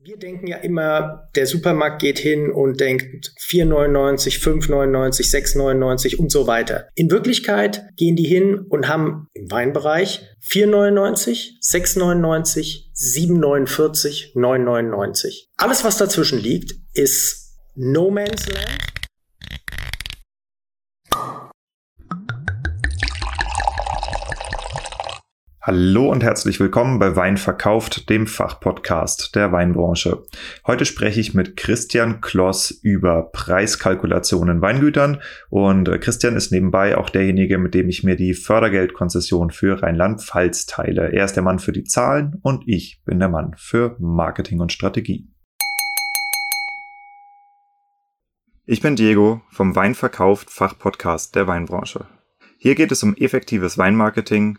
Wir denken ja immer, der Supermarkt geht hin und denkt 4,99, 5,99, 6,99 und so weiter. In Wirklichkeit gehen die hin und haben im Weinbereich 4,99, 6,99, 7,49, 9,99. Alles, was dazwischen liegt, ist No Man's Land. Hallo und herzlich willkommen bei Wein verkauft, dem Fachpodcast der Weinbranche. Heute spreche ich mit Christian Kloss über Preiskalkulationen in Weingütern und äh, Christian ist nebenbei auch derjenige, mit dem ich mir die Fördergeldkonzession für Rheinland-Pfalz teile. Er ist der Mann für die Zahlen und ich bin der Mann für Marketing und Strategie. Ich bin Diego vom Wein verkauft Fachpodcast der Weinbranche. Hier geht es um effektives Weinmarketing,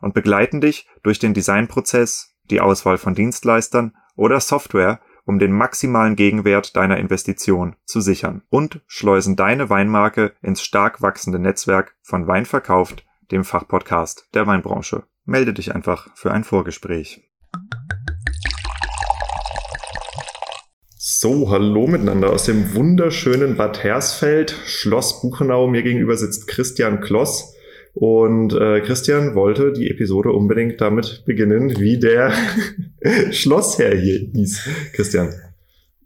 und begleiten dich durch den Designprozess, die Auswahl von Dienstleistern oder Software, um den maximalen Gegenwert deiner Investition zu sichern und schleusen deine Weinmarke ins stark wachsende Netzwerk von Wein verkauft, dem Fachpodcast der Weinbranche. Melde dich einfach für ein Vorgespräch. So, hallo miteinander aus dem wunderschönen Bad Hersfeld, Schloss Buchenau. Mir gegenüber sitzt Christian Kloss. Und äh, Christian wollte die Episode unbedingt damit beginnen, wie der Schlossherr hier hieß. Christian.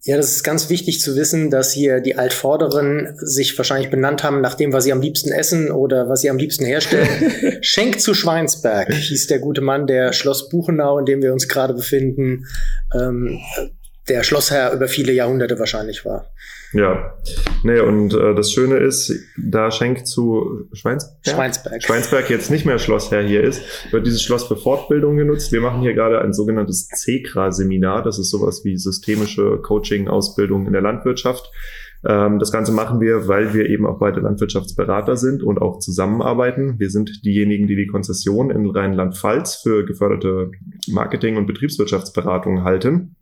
Ja, das ist ganz wichtig zu wissen, dass hier die Altvorderen sich wahrscheinlich benannt haben, nach dem, was sie am liebsten essen oder was sie am liebsten herstellen. Schenk zu Schweinsberg hieß der gute Mann, der Schloss Buchenau, in dem wir uns gerade befinden, ähm, der Schlossherr über viele Jahrhunderte wahrscheinlich war. Ja, nee, und äh, das Schöne ist, da Schenk zu Schweinsberg, Schweinsberg. Schweinsberg jetzt nicht mehr Schlossherr hier ist, wird dieses Schloss für Fortbildung genutzt. Wir machen hier gerade ein sogenanntes CECRA-Seminar. Das ist sowas wie systemische Coaching-Ausbildung in der Landwirtschaft. Ähm, das Ganze machen wir, weil wir eben auch beide Landwirtschaftsberater sind und auch zusammenarbeiten. Wir sind diejenigen, die die Konzession in Rheinland-Pfalz für geförderte Marketing- und Betriebswirtschaftsberatung halten.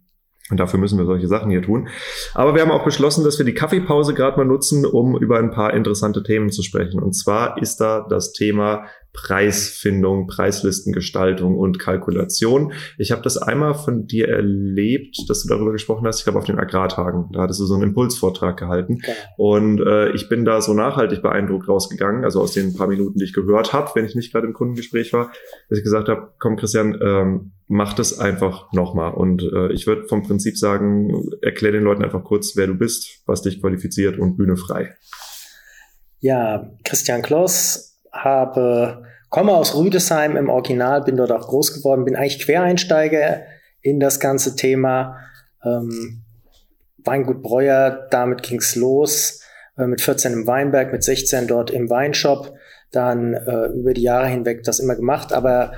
Und dafür müssen wir solche Sachen hier tun. Aber wir haben auch beschlossen, dass wir die Kaffeepause gerade mal nutzen, um über ein paar interessante Themen zu sprechen. Und zwar ist da das Thema Preisfindung, Preislistengestaltung und Kalkulation. Ich habe das einmal von dir erlebt, dass du darüber gesprochen hast, ich glaube auf den Agrartagen. Da hattest du so einen Impulsvortrag gehalten. Okay. Und äh, ich bin da so nachhaltig beeindruckt rausgegangen, also aus den paar Minuten, die ich gehört habe, wenn ich nicht gerade im Kundengespräch war, dass ich gesagt habe, komm Christian, ähm, mach das einfach nochmal. Und äh, ich würde vom Prinzip sagen, erklär den Leuten einfach kurz, wer du bist, was dich qualifiziert und Bühne frei. Ja, Christian Kloss, habe, komme aus Rüdesheim im Original, bin dort auch groß geworden, bin eigentlich Quereinsteiger in das ganze Thema. Ähm, Weingut Breuer, damit ging's los. Äh, mit 14 im Weinberg, mit 16 dort im Weinshop. Dann äh, über die Jahre hinweg das immer gemacht, aber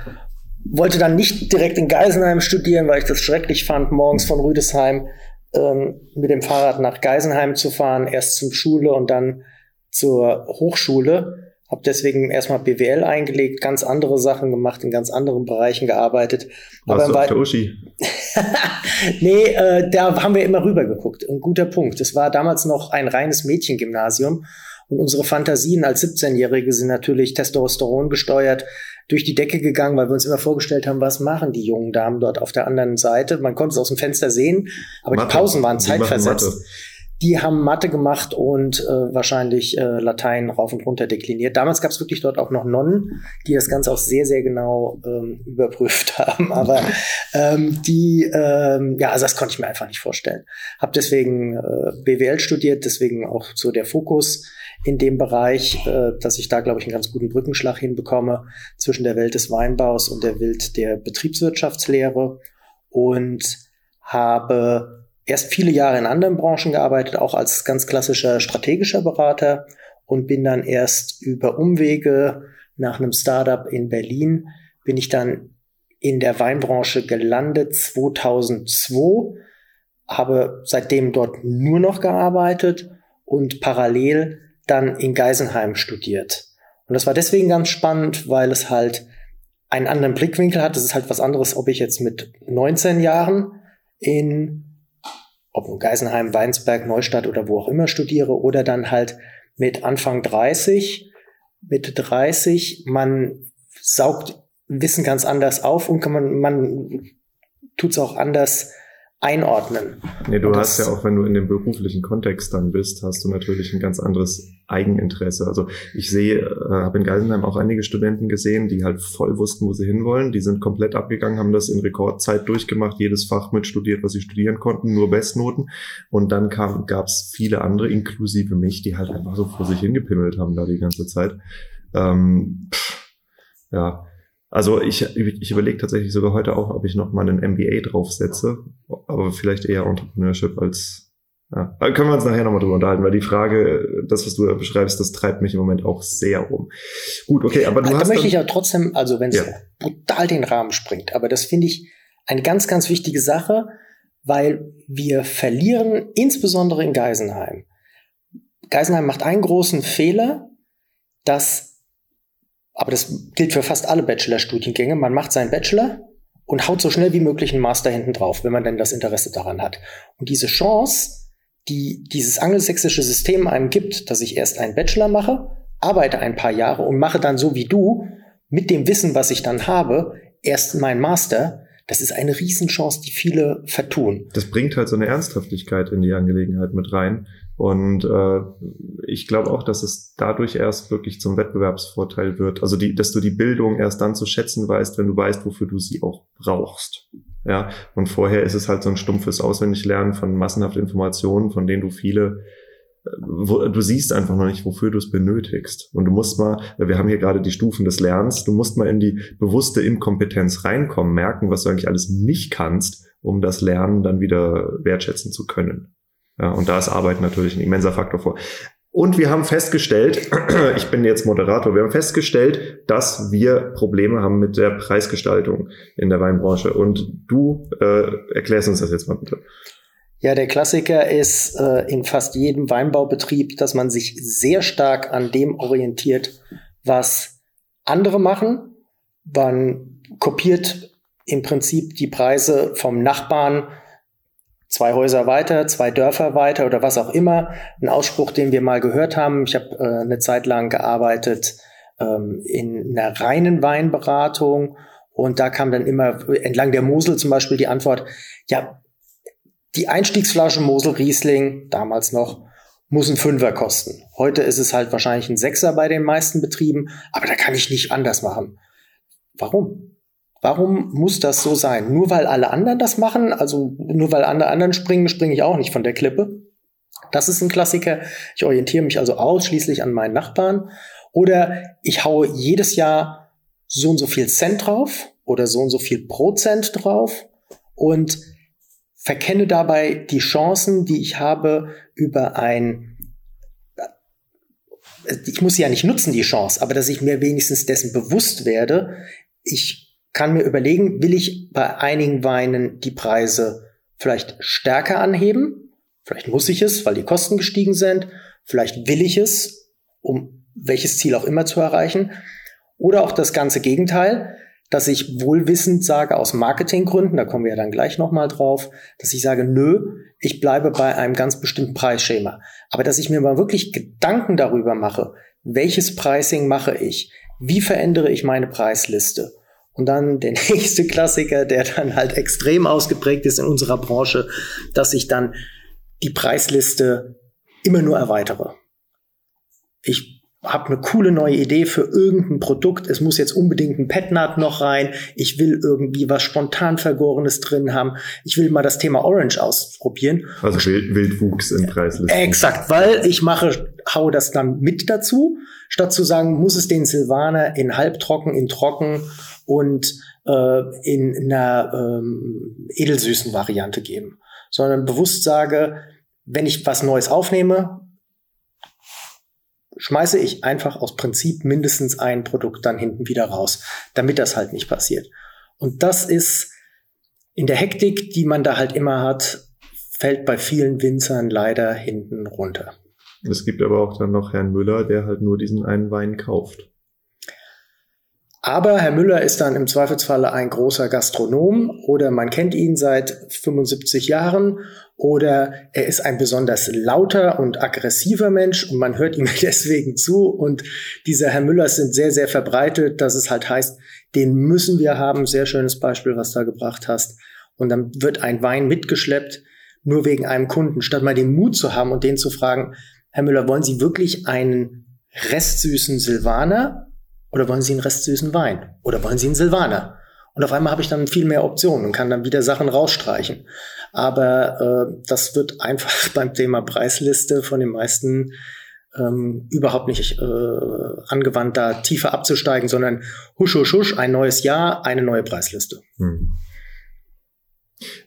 wollte dann nicht direkt in Geisenheim studieren, weil ich das schrecklich fand, morgens von Rüdesheim ähm, mit dem Fahrrad nach Geisenheim zu fahren, erst zum Schule und dann zur Hochschule. Habe deswegen erstmal BWL eingelegt, ganz andere Sachen gemacht, in ganz anderen Bereichen gearbeitet. Warst Aber du auf der Uschi? nee, äh, da haben wir immer rüber geguckt. Ein guter Punkt. Es war damals noch ein reines Mädchengymnasium und unsere Fantasien als 17-Jährige sind natürlich Testosteron gesteuert durch die Decke gegangen, weil wir uns immer vorgestellt haben, was machen die jungen Damen dort auf der anderen Seite. Man konnte es aus dem Fenster sehen, aber Mathe. die Pausen waren zeitversetzt. Die haben Mathe gemacht und äh, wahrscheinlich äh, Latein rauf und runter dekliniert. Damals gab es wirklich dort auch noch Nonnen, die das Ganze auch sehr, sehr genau ähm, überprüft haben. Aber ähm, die, ähm, ja, also das konnte ich mir einfach nicht vorstellen. Hab deswegen äh, BWL studiert, deswegen auch so der Fokus in dem Bereich, äh, dass ich da, glaube ich, einen ganz guten Brückenschlag hinbekomme zwischen der Welt des Weinbaus und der Welt der Betriebswirtschaftslehre und habe erst viele Jahre in anderen Branchen gearbeitet, auch als ganz klassischer strategischer Berater und bin dann erst über Umwege nach einem Startup in Berlin bin ich dann in der Weinbranche gelandet 2002, habe seitdem dort nur noch gearbeitet und parallel dann in Geisenheim studiert. Und das war deswegen ganz spannend, weil es halt einen anderen Blickwinkel hat. Es ist halt was anderes, ob ich jetzt mit 19 Jahren in, ob in Geisenheim, Weinsberg, Neustadt oder wo auch immer studiere oder dann halt mit Anfang 30. Mit 30, man saugt Wissen ganz anders auf und man, man tut es auch anders einordnen. Nee, du hast ja auch, wenn du in dem beruflichen Kontext dann bist, hast du natürlich ein ganz anderes Eigeninteresse. Also ich sehe, äh, habe in Geisenheim auch einige Studenten gesehen, die halt voll wussten, wo sie hinwollen. Die sind komplett abgegangen, haben das in Rekordzeit durchgemacht, jedes Fach mitstudiert, was sie studieren konnten, nur Bestnoten. Und dann gab es viele andere, inklusive mich, die halt einfach so vor sich hingepimmelt haben da die ganze Zeit. Ähm, pff, ja, also ich, ich überlege tatsächlich sogar heute auch, ob ich noch mal einen MBA draufsetze, aber vielleicht eher Entrepreneurship als ja. Können wir uns nachher nochmal drüber unterhalten, weil die Frage, das, was du da beschreibst, das treibt mich im Moment auch sehr um. Gut, okay, aber du da hast. Da möchte ich ja trotzdem, also wenn es ja. brutal den Rahmen springt, aber das finde ich eine ganz, ganz wichtige Sache, weil wir verlieren, insbesondere in Geisenheim. Geisenheim macht einen großen Fehler, dass aber das gilt für fast alle Bachelorstudiengänge. Man macht seinen Bachelor und haut so schnell wie möglich einen Master hinten drauf, wenn man denn das Interesse daran hat. Und diese Chance, die dieses angelsächsische System einem gibt, dass ich erst einen Bachelor mache, arbeite ein paar Jahre und mache dann so wie du, mit dem Wissen, was ich dann habe, erst meinen Master, das ist eine Riesenchance, die viele vertun. Das bringt halt so eine Ernsthaftigkeit in die Angelegenheit mit rein, und äh, ich glaube auch, dass es dadurch erst wirklich zum Wettbewerbsvorteil wird. Also die, dass du die Bildung erst dann zu schätzen weißt, wenn du weißt, wofür du sie auch brauchst. Ja, und vorher ist es halt so ein stumpfes Auswendiglernen von massenhaft Informationen, von denen du viele wo, du siehst einfach noch nicht, wofür du es benötigst. Und du musst mal, wir haben hier gerade die Stufen des Lernens, du musst mal in die bewusste Inkompetenz reinkommen, merken, was du eigentlich alles nicht kannst, um das Lernen dann wieder wertschätzen zu können. Ja, und da ist Arbeit natürlich ein immenser Faktor vor. Und wir haben festgestellt, ich bin jetzt Moderator, wir haben festgestellt, dass wir Probleme haben mit der Preisgestaltung in der Weinbranche. Und du äh, erklärst uns das jetzt mal bitte. Ja, der Klassiker ist äh, in fast jedem Weinbaubetrieb, dass man sich sehr stark an dem orientiert, was andere machen. Man kopiert im Prinzip die Preise vom Nachbarn zwei Häuser weiter, zwei Dörfer weiter oder was auch immer. Ein Ausspruch, den wir mal gehört haben. Ich habe äh, eine Zeit lang gearbeitet ähm, in einer reinen Weinberatung und da kam dann immer entlang der Mosel zum Beispiel die Antwort, ja, die Einstiegsflasche Mosel Riesling, damals noch, muss ein Fünfer kosten. Heute ist es halt wahrscheinlich ein Sechser bei den meisten Betrieben, aber da kann ich nicht anders machen. Warum? Warum muss das so sein? Nur weil alle anderen das machen, also nur weil alle anderen springen, springe ich auch nicht von der Klippe. Das ist ein Klassiker. Ich orientiere mich also ausschließlich an meinen Nachbarn. Oder ich haue jedes Jahr so und so viel Cent drauf oder so und so viel Prozent drauf und verkenne dabei die Chancen, die ich habe über ein ich muss sie ja nicht nutzen, die Chance, aber dass ich mir wenigstens dessen bewusst werde, ich kann mir überlegen, will ich bei einigen Weinen die Preise vielleicht stärker anheben. Vielleicht muss ich es, weil die Kosten gestiegen sind. Vielleicht will ich es, um welches Ziel auch immer zu erreichen. Oder auch das ganze Gegenteil, dass ich wohlwissend sage aus Marketinggründen, da kommen wir ja dann gleich nochmal drauf, dass ich sage, nö, ich bleibe bei einem ganz bestimmten Preisschema. Aber dass ich mir mal wirklich Gedanken darüber mache, welches Pricing mache ich? Wie verändere ich meine Preisliste? Und dann der nächste Klassiker, der dann halt extrem ausgeprägt ist in unserer Branche, dass ich dann die Preisliste immer nur erweitere. Ich habe eine coole neue Idee für irgendein Produkt. Es muss jetzt unbedingt ein Petnat noch rein. Ich will irgendwie was spontan Vergorenes drin haben. Ich will mal das Thema Orange ausprobieren. Also Wild, Wildwuchs in Preislisten. Exakt, weil ich mache, hau das dann mit dazu, statt zu sagen, muss es den Silvaner in halbtrocken, in trocken und äh, in einer ähm, edelsüßen Variante geben. Sondern bewusst sage, wenn ich was Neues aufnehme, schmeiße ich einfach aus Prinzip mindestens ein Produkt dann hinten wieder raus, damit das halt nicht passiert. Und das ist in der Hektik, die man da halt immer hat, fällt bei vielen Winzern leider hinten runter. Es gibt aber auch dann noch Herrn Müller, der halt nur diesen einen Wein kauft. Aber Herr Müller ist dann im Zweifelsfalle ein großer Gastronom oder man kennt ihn seit 75 Jahren oder er ist ein besonders lauter und aggressiver Mensch und man hört ihm deswegen zu und diese Herr Müllers sind sehr, sehr verbreitet, dass es halt heißt, den müssen wir haben. Sehr schönes Beispiel, was du da gebracht hast. Und dann wird ein Wein mitgeschleppt, nur wegen einem Kunden, statt mal den Mut zu haben und den zu fragen, Herr Müller, wollen Sie wirklich einen restsüßen Silvaner oder wollen Sie einen restsüßen Wein? Oder wollen Sie einen Silvaner? Und auf einmal habe ich dann viel mehr Optionen und kann dann wieder Sachen rausstreichen. Aber äh, das wird einfach beim Thema Preisliste von den meisten ähm, überhaupt nicht äh, angewandt, da tiefer abzusteigen, sondern husch, husch, husch, ein neues Jahr, eine neue Preisliste. Hm.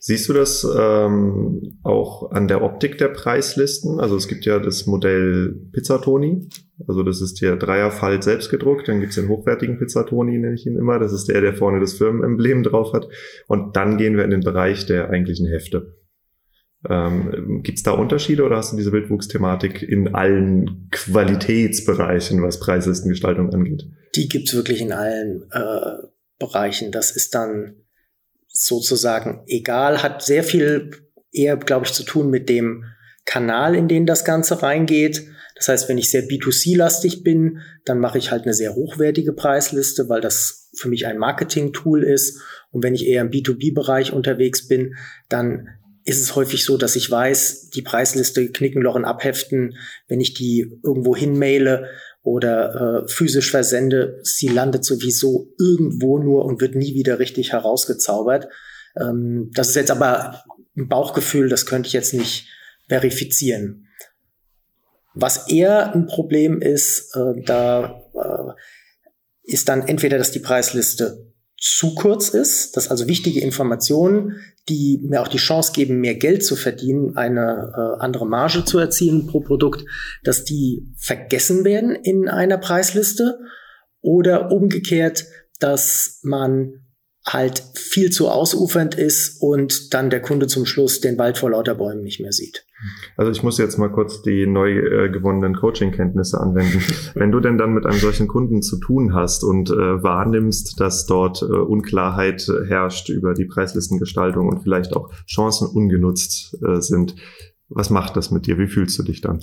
Siehst du das ähm, auch an der Optik der Preislisten? Also es gibt ja das Modell Pizzatoni. Also das ist der Dreierfalt selbst gedruckt. Dann gibt es den hochwertigen Pizzatoni, nenne ich ihn immer. Das ist der, der vorne das Firmenemblem drauf hat. Und dann gehen wir in den Bereich der eigentlichen Hefte. Ähm, Gibt es da Unterschiede oder hast du diese Wildwuchsthematik in allen Qualitätsbereichen, was Preislistengestaltung angeht? Die gibt's wirklich in allen äh, Bereichen. Das ist dann sozusagen egal, hat sehr viel eher, glaube ich, zu tun mit dem Kanal, in den das Ganze reingeht. Das heißt, wenn ich sehr B2C-lastig bin, dann mache ich halt eine sehr hochwertige Preisliste, weil das für mich ein Marketing-Tool ist. Und wenn ich eher im B2B-Bereich unterwegs bin, dann ist es häufig so, dass ich weiß, die Preisliste Knickenlochen abheften, wenn ich die irgendwo hinmaile, oder äh, physisch versende, sie landet sowieso irgendwo nur und wird nie wieder richtig herausgezaubert. Ähm, das ist jetzt aber ein Bauchgefühl, das könnte ich jetzt nicht verifizieren. Was eher ein Problem ist, äh, da äh, ist dann entweder, dass die Preisliste zu kurz ist, dass also wichtige Informationen, die mir auch die Chance geben, mehr Geld zu verdienen, eine äh, andere Marge zu erzielen pro Produkt, dass die vergessen werden in einer Preisliste oder umgekehrt, dass man halt viel zu ausufernd ist und dann der Kunde zum Schluss den Wald vor lauter Bäumen nicht mehr sieht. Also ich muss jetzt mal kurz die neu äh, gewonnenen Coaching-Kenntnisse anwenden. Wenn du denn dann mit einem solchen Kunden zu tun hast und äh, wahrnimmst, dass dort äh, Unklarheit herrscht über die Preislistengestaltung und vielleicht auch Chancen ungenutzt äh, sind, was macht das mit dir? Wie fühlst du dich dann?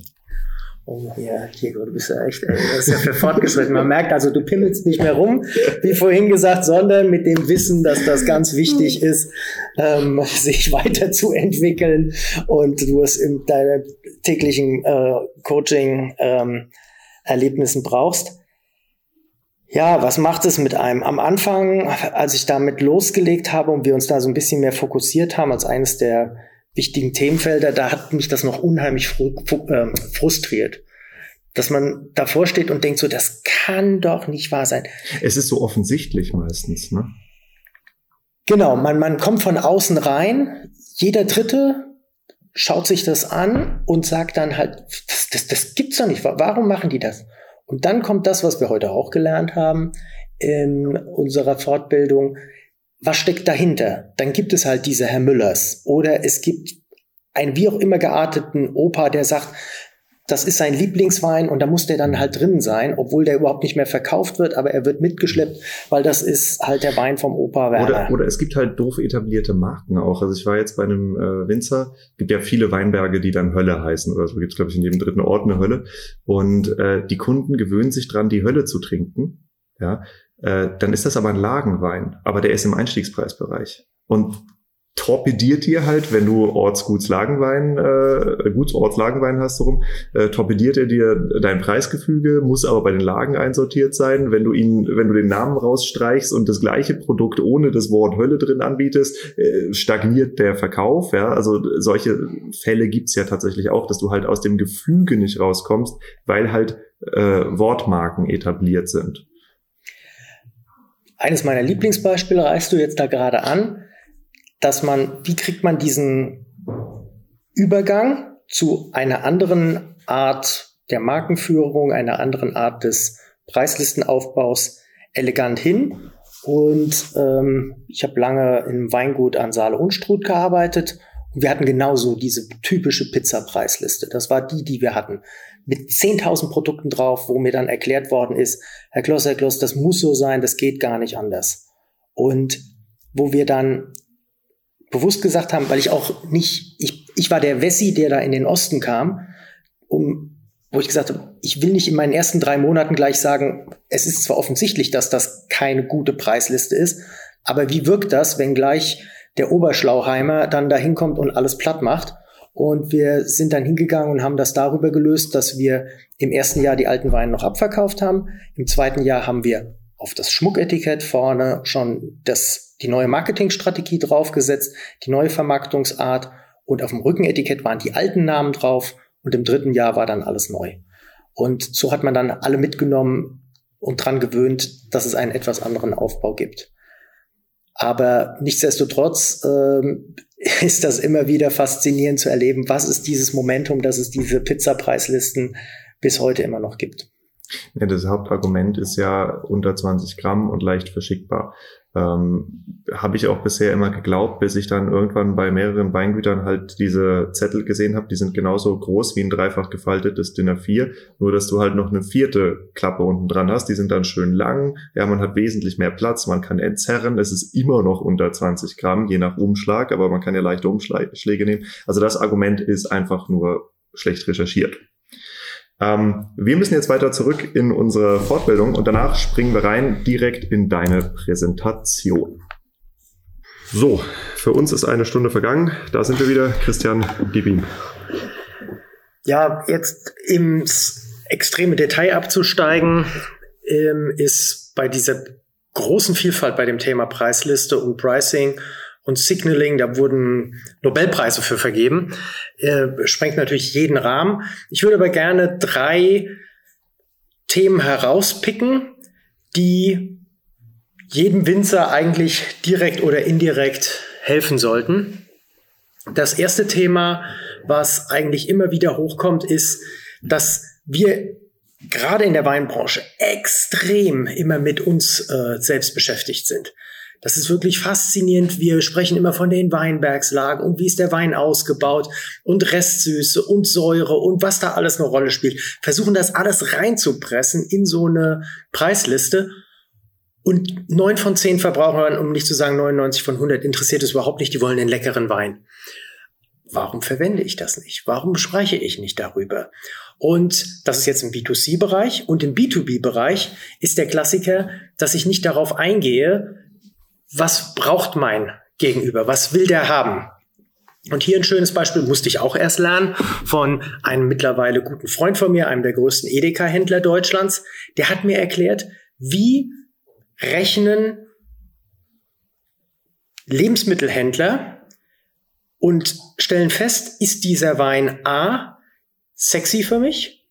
Oh ja, Diego, du bist ja echt, ey, das ist ja für fortgeschritten. Man merkt also, du pimmelst nicht mehr rum, wie vorhin gesagt, sondern mit dem Wissen, dass das ganz wichtig ist, ähm, sich weiterzuentwickeln und du es in deinen täglichen äh, Coaching-Erlebnissen ähm, brauchst. Ja, was macht es mit einem? Am Anfang, als ich damit losgelegt habe und wir uns da so ein bisschen mehr fokussiert haben als eines der wichtigen Themenfelder, da hat mich das noch unheimlich ähm, frustriert. Dass man davor steht und denkt so, das kann doch nicht wahr sein. Es ist so offensichtlich meistens, ne? Genau, man, man kommt von außen rein, jeder Dritte schaut sich das an und sagt dann halt, das, das, das gibt's doch nicht, warum machen die das? Und dann kommt das, was wir heute auch gelernt haben in unserer Fortbildung, was steckt dahinter? Dann gibt es halt diese Herr Müllers oder es gibt einen wie auch immer gearteten Opa, der sagt, das ist sein Lieblingswein und da muss der dann halt drin sein, obwohl der überhaupt nicht mehr verkauft wird, aber er wird mitgeschleppt, weil das ist halt der Wein vom Opa Werner. Oder, oder es gibt halt doof etablierte Marken auch. Also ich war jetzt bei einem äh, Winzer, gibt ja viele Weinberge, die dann Hölle heißen oder so, gibt es glaube ich in jedem dritten Ort eine Hölle und äh, die Kunden gewöhnen sich dran, die Hölle zu trinken, ja, äh, dann ist das aber ein Lagenwein, aber der ist im Einstiegspreisbereich. Und torpediert dir halt, wenn du Ortsgutslagenwein, äh, Gutsortslagenwein hast, so äh, torpediert er dir dein Preisgefüge, muss aber bei den Lagen einsortiert sein. Wenn du ihn, wenn du den Namen rausstreichst und das gleiche Produkt ohne das Wort Hölle drin anbietest, äh, stagniert der Verkauf. Ja, also solche Fälle gibt's ja tatsächlich auch, dass du halt aus dem Gefüge nicht rauskommst, weil halt äh, Wortmarken etabliert sind. Eines meiner Lieblingsbeispiele reißt du jetzt da gerade an dass man, wie kriegt man diesen Übergang zu einer anderen Art der Markenführung, einer anderen Art des Preislistenaufbaus elegant hin. Und ähm, ich habe lange im Weingut an Saale Unstrut gearbeitet und wir hatten genauso diese typische Pizza-Preisliste. Das war die, die wir hatten. Mit 10.000 Produkten drauf, wo mir dann erklärt worden ist, Herr Kloss, Herr Kloss, das muss so sein, das geht gar nicht anders. Und wo wir dann bewusst gesagt haben, weil ich auch nicht, ich, ich war der Wessi, der da in den Osten kam, um, wo ich gesagt habe, ich will nicht in meinen ersten drei Monaten gleich sagen, es ist zwar offensichtlich, dass das keine gute Preisliste ist, aber wie wirkt das, wenn gleich der Oberschlauheimer dann da hinkommt und alles platt macht? Und wir sind dann hingegangen und haben das darüber gelöst, dass wir im ersten Jahr die alten Weine noch abverkauft haben. Im zweiten Jahr haben wir auf das Schmucketikett vorne schon das die neue Marketingstrategie draufgesetzt, die neue Vermarktungsart und auf dem Rückenetikett waren die alten Namen drauf und im dritten Jahr war dann alles neu. Und so hat man dann alle mitgenommen und dran gewöhnt, dass es einen etwas anderen Aufbau gibt. Aber nichtsdestotrotz ähm, ist das immer wieder faszinierend zu erleben, was ist dieses Momentum, dass es diese Pizzapreislisten bis heute immer noch gibt. Ja, das Hauptargument ist ja unter 20 Gramm und leicht verschickbar. Ähm, habe ich auch bisher immer geglaubt, bis ich dann irgendwann bei mehreren Weingütern halt diese Zettel gesehen habe. Die sind genauso groß wie ein dreifach gefaltetes Dinner 4, nur dass du halt noch eine vierte Klappe unten dran hast. Die sind dann schön lang. Ja, man hat wesentlich mehr Platz, man kann entzerren. Es ist immer noch unter 20 Gramm, je nach Umschlag, aber man kann ja leichte Umschläge nehmen. Also das Argument ist einfach nur schlecht recherchiert. Ähm, wir müssen jetzt weiter zurück in unsere Fortbildung und danach springen wir rein direkt in deine Präsentation. So, für uns ist eine Stunde vergangen. Da sind wir wieder. Christian, gib ihm. Ja, jetzt im extreme Detail abzusteigen, ähm, ist bei dieser großen Vielfalt bei dem Thema Preisliste und Pricing und Signaling, da wurden Nobelpreise für vergeben, äh, sprengt natürlich jeden Rahmen. Ich würde aber gerne drei Themen herauspicken, die jedem Winzer eigentlich direkt oder indirekt helfen sollten. Das erste Thema, was eigentlich immer wieder hochkommt, ist, dass wir gerade in der Weinbranche extrem immer mit uns äh, selbst beschäftigt sind. Das ist wirklich faszinierend. Wir sprechen immer von den Weinbergslagen und wie ist der Wein ausgebaut und Restsüße und Säure und was da alles eine Rolle spielt. Versuchen das alles reinzupressen in so eine Preisliste. Und neun von zehn Verbrauchern, um nicht zu sagen 99 von 100, interessiert es überhaupt nicht. Die wollen den leckeren Wein. Warum verwende ich das nicht? Warum spreche ich nicht darüber? Und das ist jetzt im B2C-Bereich. Und im B2B-Bereich ist der Klassiker, dass ich nicht darauf eingehe, was braucht mein Gegenüber? Was will der haben? Und hier ein schönes Beispiel musste ich auch erst lernen von einem mittlerweile guten Freund von mir, einem der größten Edeka-Händler Deutschlands. Der hat mir erklärt, wie rechnen Lebensmittelhändler und stellen fest, ist dieser Wein A sexy für mich?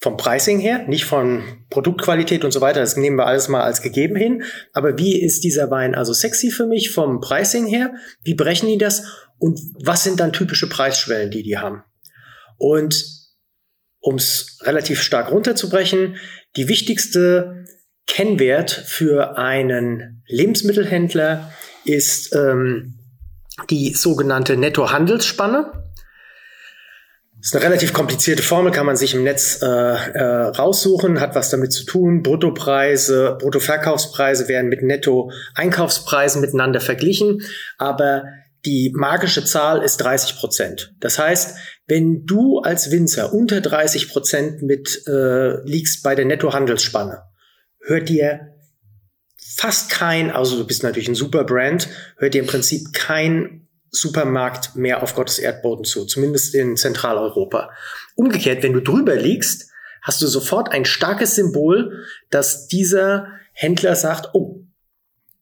Vom Pricing her, nicht von Produktqualität und so weiter, das nehmen wir alles mal als gegeben hin. Aber wie ist dieser Wein also sexy für mich vom Pricing her? Wie brechen die das? Und was sind dann typische Preisschwellen, die die haben? Und um es relativ stark runterzubrechen, die wichtigste Kennwert für einen Lebensmittelhändler ist ähm, die sogenannte Nettohandelsspanne. Ist eine relativ komplizierte Formel, kann man sich im Netz äh, äh, raussuchen, hat was damit zu tun. Bruttopreise, Bruttoverkaufspreise werden mit Netto-Einkaufspreisen miteinander verglichen, aber die magische Zahl ist 30 Prozent. Das heißt, wenn du als Winzer unter 30 Prozent mit äh, liegst bei der Nettohandelsspanne, hört dir fast kein, also du bist natürlich ein super Brand, hört dir im Prinzip kein Supermarkt mehr auf Gottes Erdboden zu, zumindest in Zentraleuropa. Umgekehrt, wenn du drüber liegst, hast du sofort ein starkes Symbol, dass dieser Händler sagt, oh,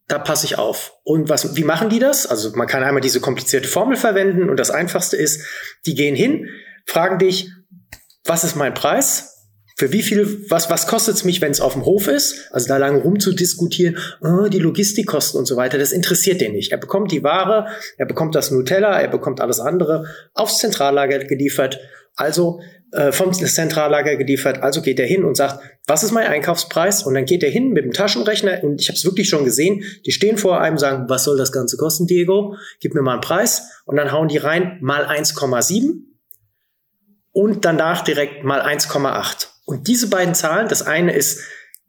da passe ich auf. Und was, wie machen die das? Also man kann einmal diese komplizierte Formel verwenden und das einfachste ist, die gehen hin, fragen dich, was ist mein Preis? Für wie viel, was, was kostet es mich, wenn es auf dem Hof ist? Also da lange rumzudiskutieren, oh, die Logistikkosten und so weiter, das interessiert den nicht. Er bekommt die Ware, er bekommt das Nutella, er bekommt alles andere aufs Zentrallager geliefert. Also äh, vom Zentrallager geliefert. Also geht er hin und sagt, was ist mein Einkaufspreis? Und dann geht er hin mit dem Taschenrechner und ich habe es wirklich schon gesehen. Die stehen vor einem, sagen, was soll das Ganze kosten, Diego? Gib mir mal einen Preis. Und dann hauen die rein mal 1,7 und danach direkt mal 1,8. Und diese beiden Zahlen, das eine ist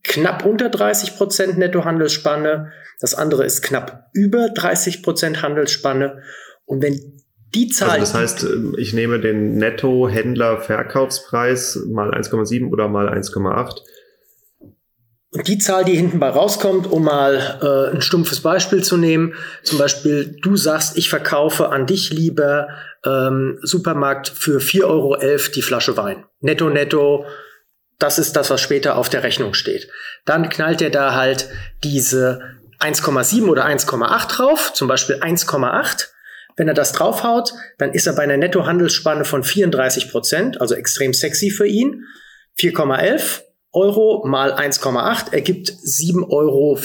knapp unter 30 Prozent Nettohandelsspanne, das andere ist knapp über 30 Prozent Handelsspanne. Und wenn die Zahl. Also das heißt, ähm, ich nehme den Netto-Händler-Verkaufspreis mal 1,7 oder mal 1,8. Und die Zahl, die hinten bei rauskommt, um mal äh, ein stumpfes Beispiel zu nehmen, zum Beispiel, du sagst, ich verkaufe an dich lieber ähm, Supermarkt für 4,11 Euro die Flasche Wein. Netto, netto, das ist das, was später auf der Rechnung steht. Dann knallt er da halt diese 1,7 oder 1,8 drauf, zum Beispiel 1,8. Wenn er das draufhaut, dann ist er bei einer Nettohandelsspanne von 34 Prozent, also extrem sexy für ihn. 4,11 Euro mal 1,8 ergibt 7,40 Euro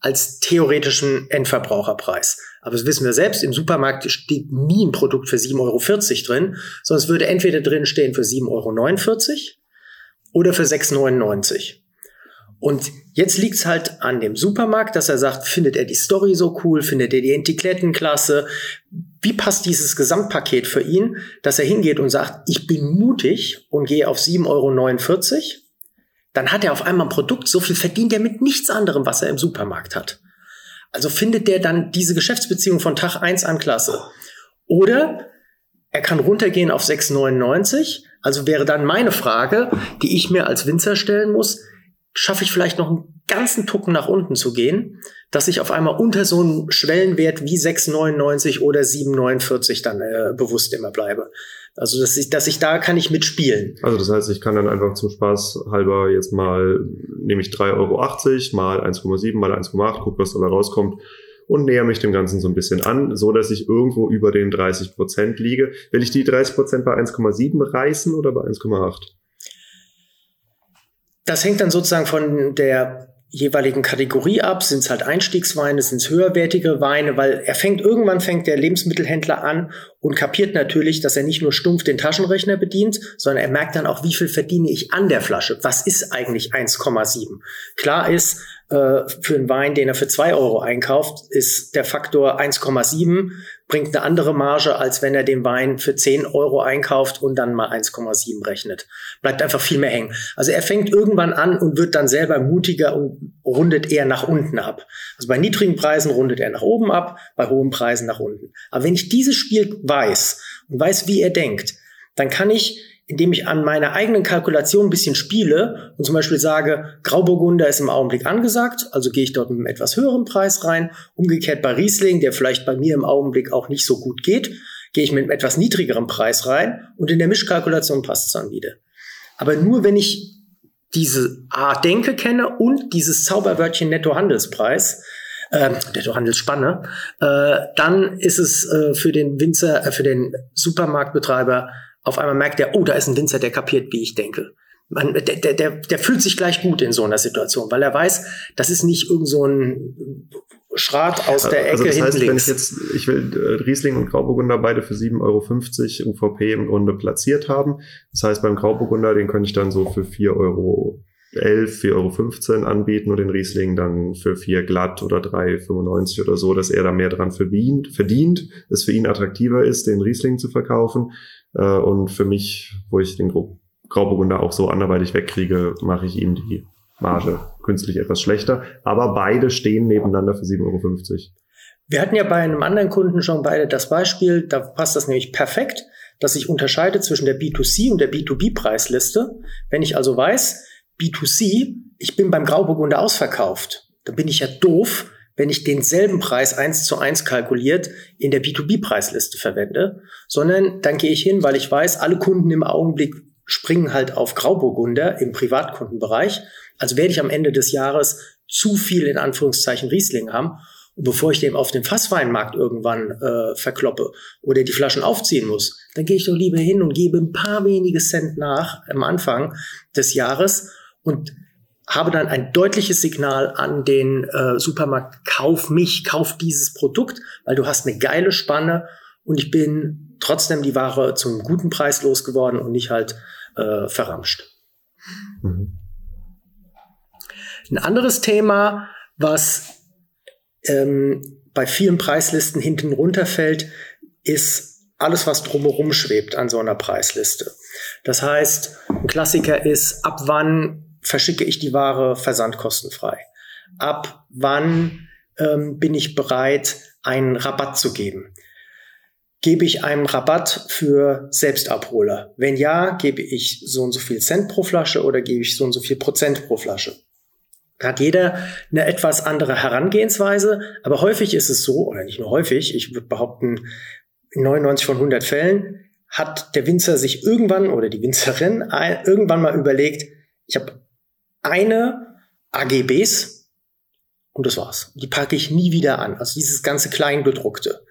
als theoretischen Endverbraucherpreis. Aber das wissen wir selbst, im Supermarkt steht nie ein Produkt für 7,40 Euro drin, sondern es würde entweder drin stehen für 7,49 Euro oder für 6,99. Und jetzt liegt's halt an dem Supermarkt, dass er sagt, findet er die Story so cool, findet er die Etikettenklasse, klasse, wie passt dieses Gesamtpaket für ihn, dass er hingeht und sagt, ich bin mutig und gehe auf 7,49 Euro, dann hat er auf einmal ein Produkt, so viel verdient er mit nichts anderem, was er im Supermarkt hat. Also findet der dann diese Geschäftsbeziehung von Tag eins an klasse. Oder er kann runtergehen auf 6,99 also wäre dann meine Frage, die ich mir als Winzer stellen muss, schaffe ich vielleicht noch einen ganzen Tucken nach unten zu gehen, dass ich auf einmal unter so einem Schwellenwert wie 6,99 oder 7,49 dann äh, bewusst immer bleibe. Also dass ich, dass ich da kann ich mitspielen. Also das heißt, ich kann dann einfach zum Spaß halber jetzt mal, nehme ich 3,80 Euro mal 1,7 mal 1,8, guck, was dabei rauskommt und näher mich dem Ganzen so ein bisschen an, so dass ich irgendwo über den 30 Prozent liege. Will ich die 30 Prozent bei 1,7 reißen oder bei 1,8? Das hängt dann sozusagen von der jeweiligen Kategorie ab. Sind es halt Einstiegsweine, sind es höherwertige Weine, weil er fängt, irgendwann fängt der Lebensmittelhändler an und kapiert natürlich, dass er nicht nur stumpf den Taschenrechner bedient, sondern er merkt dann auch, wie viel verdiene ich an der Flasche. Was ist eigentlich 1,7? Klar ist, äh, für einen Wein, den er für zwei Euro einkauft, ist der Faktor 1,7, bringt eine andere Marge, als wenn er den Wein für 10 Euro einkauft und dann mal 1,7 rechnet. Bleibt einfach viel mehr hängen. Also er fängt irgendwann an und wird dann selber mutiger und rundet eher nach unten ab. Also bei niedrigen Preisen rundet er nach oben ab, bei hohen Preisen nach unten. Aber wenn ich dieses Spiel weiß und weiß, wie er denkt, dann kann ich indem ich an meiner eigenen Kalkulation ein bisschen spiele und zum Beispiel sage, Grauburgunder ist im Augenblick angesagt, also gehe ich dort mit einem etwas höheren Preis rein. Umgekehrt bei Riesling, der vielleicht bei mir im Augenblick auch nicht so gut geht, gehe ich mit einem etwas niedrigeren Preis rein und in der Mischkalkulation passt es dann wieder. Aber nur wenn ich diese Art Denke kenne und dieses Zauberwörtchen Nettohandelspreis, äh, Nettohandelsspanne, äh, dann ist es äh, für den Winzer, äh, für den Supermarktbetreiber auf einmal merkt er, oh, da ist ein Winzer, der kapiert, wie ich denke. Man, der, der, der, der fühlt sich gleich gut in so einer Situation, weil er weiß, das ist nicht irgend so ein Schrat aus der also Ecke also das heißt, Wenn ich jetzt, ich will äh, Riesling und Grauburgunder beide für 7,50 Euro UVP im Grunde platziert haben. Das heißt, beim Grauburgunder, den könnte ich dann so für 4 Euro 11, 4,15 Euro anbieten und den Riesling dann für 4 glatt oder 3,95 oder so, dass er da mehr dran verdient, verdient, es für ihn attraktiver ist, den Riesling zu verkaufen. Äh, und für mich, wo ich den Grauburgunder auch so anderweitig wegkriege, mache ich ihm die Marge künstlich etwas schlechter. Aber beide stehen nebeneinander für 7,50 Euro. Wir hatten ja bei einem anderen Kunden schon beide das Beispiel, da passt das nämlich perfekt, dass ich unterscheide zwischen der B2C und der B2B-Preisliste. Wenn ich also weiß, B2C, ich bin beim Grauburgunder ausverkauft. Dann bin ich ja doof, wenn ich denselben Preis eins zu eins kalkuliert in der B2B-Preisliste verwende, sondern dann gehe ich hin, weil ich weiß, alle Kunden im Augenblick springen halt auf Grauburgunder im Privatkundenbereich. Also werde ich am Ende des Jahres zu viel in Anführungszeichen Riesling haben. Und bevor ich dem auf dem Fassweinmarkt irgendwann äh, verkloppe oder die Flaschen aufziehen muss, dann gehe ich doch lieber hin und gebe ein paar wenige Cent nach am Anfang des Jahres und habe dann ein deutliches Signal an den äh, Supermarkt, kauf mich, kauf dieses Produkt, weil du hast eine geile Spanne und ich bin trotzdem die Ware zum guten Preis losgeworden und nicht halt äh, verramscht. Mhm. Ein anderes Thema, was ähm, bei vielen Preislisten hinten runterfällt, ist alles, was drumherum schwebt an so einer Preisliste. Das heißt, ein Klassiker ist, ab wann verschicke ich die Ware versandkostenfrei? Ab wann ähm, bin ich bereit, einen Rabatt zu geben? Gebe ich einen Rabatt für Selbstabholer? Wenn ja, gebe ich so und so viel Cent pro Flasche oder gebe ich so und so viel Prozent pro Flasche? Hat jeder eine etwas andere Herangehensweise, aber häufig ist es so, oder nicht nur häufig, ich würde behaupten, in 99 von 100 Fällen hat der Winzer sich irgendwann oder die Winzerin irgendwann mal überlegt, ich habe eine AGBs und das war's. Die packe ich nie wieder an. Also dieses ganze Kleingedruckte.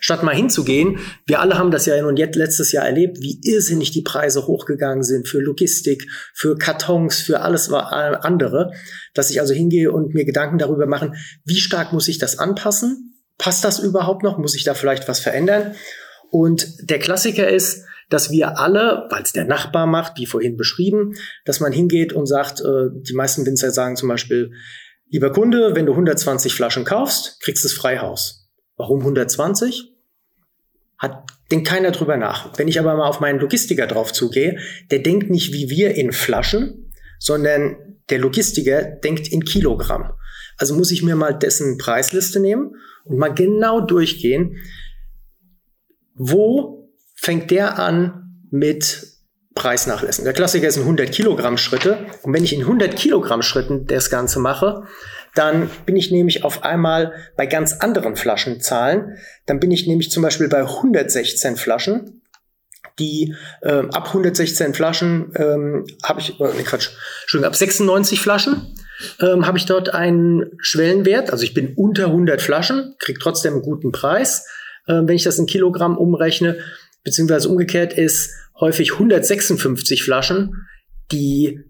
Statt mal hinzugehen, wir alle haben das ja nun jetzt letztes Jahr erlebt, wie irrsinnig die Preise hochgegangen sind für Logistik, für Kartons, für alles andere, dass ich also hingehe und mir Gedanken darüber machen, wie stark muss ich das anpassen? Passt das überhaupt noch? Muss ich da vielleicht was verändern? Und der Klassiker ist, dass wir alle, weil es der Nachbar macht, wie vorhin beschrieben, dass man hingeht und sagt, äh, die meisten Winzer sagen zum Beispiel, lieber Kunde, wenn du 120 Flaschen kaufst, kriegst du es Freihaus. Warum 120? Hat, denkt keiner drüber nach. Wenn ich aber mal auf meinen Logistiker drauf zugehe, der denkt nicht wie wir in Flaschen, sondern der Logistiker denkt in Kilogramm. Also muss ich mir mal dessen Preisliste nehmen und mal genau durchgehen, wo fängt der an mit Preisnachlässen. Der Klassiker sind 100 Kilogramm Schritte. Und wenn ich in 100 Kilogramm Schritten das Ganze mache, dann bin ich nämlich auf einmal bei ganz anderen Flaschenzahlen. Dann bin ich nämlich zum Beispiel bei 116 Flaschen. Die äh, ab 116 Flaschen ähm, habe ich, äh, nee, Quatsch, Entschuldigung, ab 96 Flaschen ähm, habe ich dort einen Schwellenwert. Also ich bin unter 100 Flaschen, kriege trotzdem einen guten Preis. Äh, wenn ich das in Kilogramm umrechne, beziehungsweise umgekehrt ist häufig 156 Flaschen die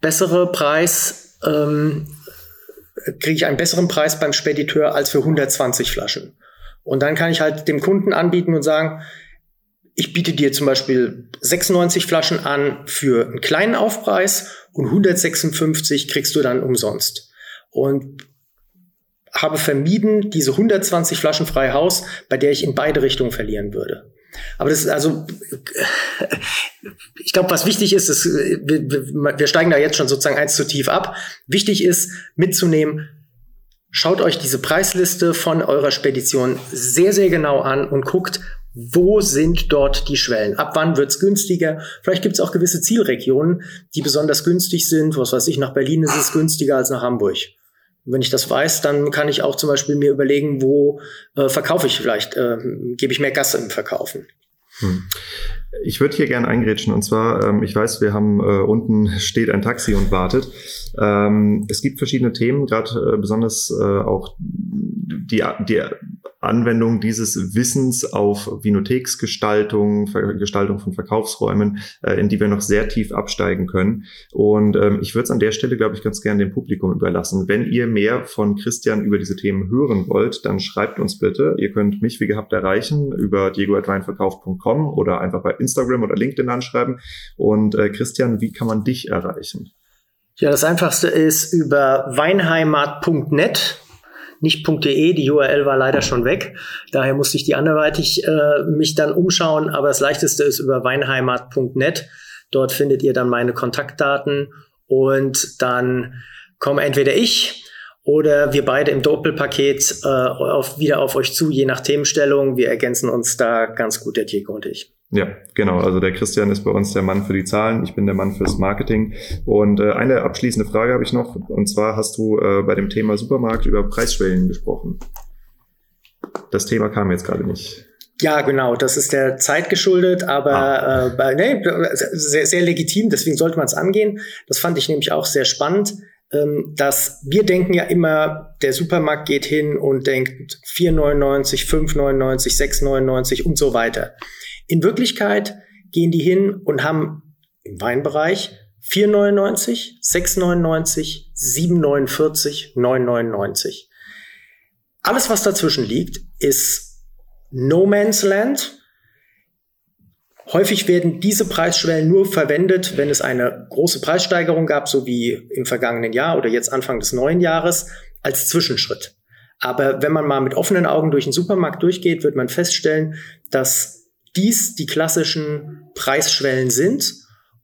bessere Preis, ähm, kriege ich einen besseren Preis beim Spediteur als für 120 Flaschen. Und dann kann ich halt dem Kunden anbieten und sagen, ich biete dir zum Beispiel 96 Flaschen an für einen kleinen Aufpreis und 156 kriegst du dann umsonst. Und habe vermieden, diese 120 Flaschen frei Haus, bei der ich in beide Richtungen verlieren würde. Aber das ist also, ich glaube, was wichtig ist, ist wir, wir steigen da jetzt schon sozusagen eins zu tief ab. Wichtig ist mitzunehmen, schaut euch diese Preisliste von eurer Spedition sehr, sehr genau an und guckt, wo sind dort die Schwellen? Ab wann wird's günstiger? Vielleicht gibt es auch gewisse Zielregionen, die besonders günstig sind. Was weiß ich, nach Berlin ist es günstiger als nach Hamburg. Und wenn ich das weiß, dann kann ich auch zum Beispiel mir überlegen, wo äh, verkaufe ich vielleicht, äh, gebe ich mehr Gas im Verkaufen. Hm. Ich würde hier gerne eingrätschen und zwar, ähm, ich weiß, wir haben äh, unten steht ein Taxi und wartet. Ähm, es gibt verschiedene Themen, gerade äh, besonders äh, auch die, die Anwendung dieses Wissens auf Vinotheksgestaltung, Gestaltung von Verkaufsräumen, äh, in die wir noch sehr tief absteigen können. Und ähm, ich würde es an der Stelle, glaube ich, ganz gerne dem Publikum überlassen. Wenn ihr mehr von Christian über diese Themen hören wollt, dann schreibt uns bitte. Ihr könnt mich wie gehabt erreichen über diegoadweinverkauf.com oder einfach bei Instagram oder LinkedIn anschreiben. Und äh, Christian, wie kann man dich erreichen? Ja, das einfachste ist über weinheimat.net nicht .de, die URL war leider schon weg. Daher musste ich die anderweitig äh, mich dann umschauen, aber das leichteste ist über weinheimat.net. Dort findet ihr dann meine Kontaktdaten und dann komme entweder ich oder wir beide im Doppelpaket äh, auf, wieder auf euch zu, je nach Themenstellung. Wir ergänzen uns da ganz gut, der Diego und ich. Ja, genau. Also der Christian ist bei uns der Mann für die Zahlen, ich bin der Mann fürs Marketing. Und äh, eine abschließende Frage habe ich noch. Und zwar hast du äh, bei dem Thema Supermarkt über Preisschwellen gesprochen. Das Thema kam jetzt gerade nicht. Ja, genau. Das ist der Zeit geschuldet, aber ah. äh, bei, nee, sehr, sehr legitim. Deswegen sollte man es angehen. Das fand ich nämlich auch sehr spannend ähm, dass wir denken ja immer, der Supermarkt geht hin und denkt 4,99, 5,99, 6,99 und so weiter. In Wirklichkeit gehen die hin und haben im Weinbereich 4,99, 6,99, 7,49, 9,99. Alles, was dazwischen liegt, ist No Man's Land. Häufig werden diese Preisschwellen nur verwendet, wenn es eine große Preissteigerung gab, so wie im vergangenen Jahr oder jetzt Anfang des neuen Jahres, als Zwischenschritt. Aber wenn man mal mit offenen Augen durch den Supermarkt durchgeht, wird man feststellen, dass dies die klassischen Preisschwellen sind.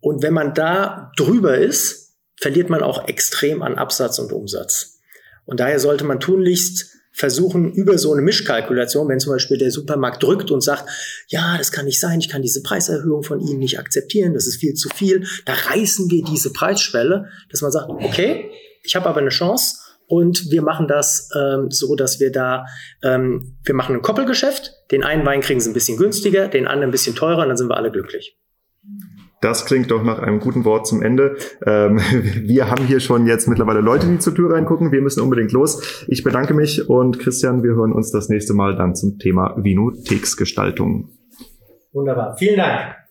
Und wenn man da drüber ist, verliert man auch extrem an Absatz und Umsatz. Und daher sollte man tunlichst versuchen, über so eine Mischkalkulation, wenn zum Beispiel der Supermarkt drückt und sagt, ja, das kann nicht sein, ich kann diese Preiserhöhung von Ihnen nicht akzeptieren, das ist viel zu viel, da reißen wir diese Preisschwelle, dass man sagt, okay, ich habe aber eine Chance, und wir machen das ähm, so, dass wir da, ähm, wir machen ein Koppelgeschäft. Den einen Wein kriegen sie ein bisschen günstiger, den anderen ein bisschen teurer und dann sind wir alle glücklich. Das klingt doch nach einem guten Wort zum Ende. Ähm, wir haben hier schon jetzt mittlerweile Leute, die zur Tür reingucken. Wir müssen unbedingt los. Ich bedanke mich und Christian, wir hören uns das nächste Mal dann zum Thema Vinotheksgestaltung. Wunderbar. Vielen Dank.